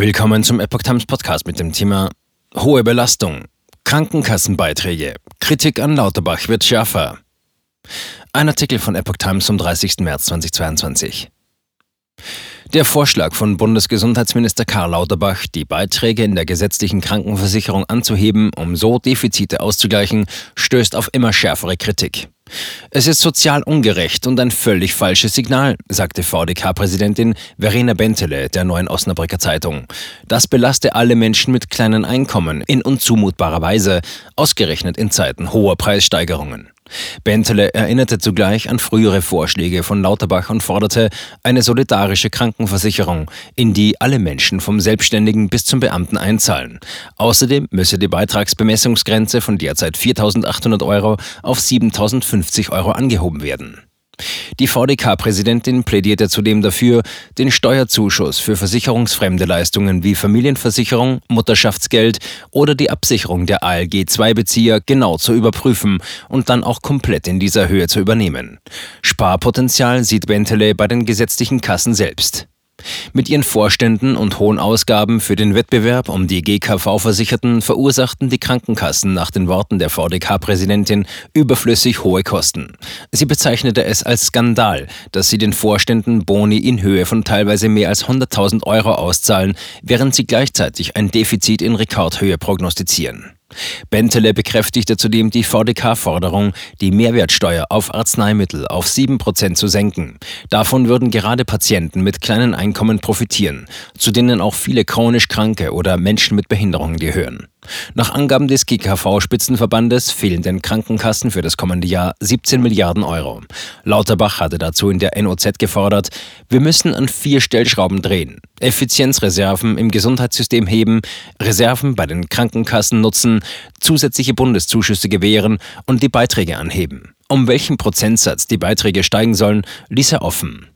Willkommen zum Epoch Times Podcast mit dem Thema Hohe Belastung, Krankenkassenbeiträge, Kritik an Lauterbach wird schärfer. Ein Artikel von Epoch Times vom 30. März 2022. Der Vorschlag von Bundesgesundheitsminister Karl Lauterbach, die Beiträge in der gesetzlichen Krankenversicherung anzuheben, um so Defizite auszugleichen, stößt auf immer schärfere Kritik. Es ist sozial ungerecht und ein völlig falsches Signal, sagte VDK-Präsidentin Verena Bentele der Neuen Osnabrücker Zeitung. Das belaste alle Menschen mit kleinen Einkommen in unzumutbarer Weise, ausgerechnet in Zeiten hoher Preissteigerungen. Bentele erinnerte zugleich an frühere Vorschläge von Lauterbach und forderte eine solidarische Krankenversicherung, in die alle Menschen vom Selbstständigen bis zum Beamten einzahlen. Außerdem müsse die Beitragsbemessungsgrenze von derzeit 4.800 Euro auf 7.050 Euro angehoben werden. Die VDK-Präsidentin plädierte zudem dafür, den Steuerzuschuss für versicherungsfremde Leistungen wie Familienversicherung, Mutterschaftsgeld oder die Absicherung der ALG-2-Bezieher genau zu überprüfen und dann auch komplett in dieser Höhe zu übernehmen. Sparpotenzial sieht Bentele bei den gesetzlichen Kassen selbst. Mit ihren Vorständen und hohen Ausgaben für den Wettbewerb um die GKV-Versicherten verursachten die Krankenkassen nach den Worten der VDK-Präsidentin überflüssig hohe Kosten. Sie bezeichnete es als Skandal, dass sie den Vorständen Boni in Höhe von teilweise mehr als 100.000 Euro auszahlen, während sie gleichzeitig ein Defizit in Rekordhöhe prognostizieren. Bentele bekräftigte zudem die VDK-Forderung, die Mehrwertsteuer auf Arzneimittel auf 7% zu senken. Davon würden gerade Patienten mit kleinen Einkommen profitieren, zu denen auch viele chronisch Kranke oder Menschen mit Behinderungen gehören. Nach Angaben des GKV-Spitzenverbandes fehlen den Krankenkassen für das kommende Jahr 17 Milliarden Euro. Lauterbach hatte dazu in der NOZ gefordert, wir müssen an vier Stellschrauben drehen. Effizienzreserven im Gesundheitssystem heben, Reserven bei den Krankenkassen nutzen, zusätzliche Bundeszuschüsse gewähren und die Beiträge anheben. Um welchen Prozentsatz die Beiträge steigen sollen, ließ er offen.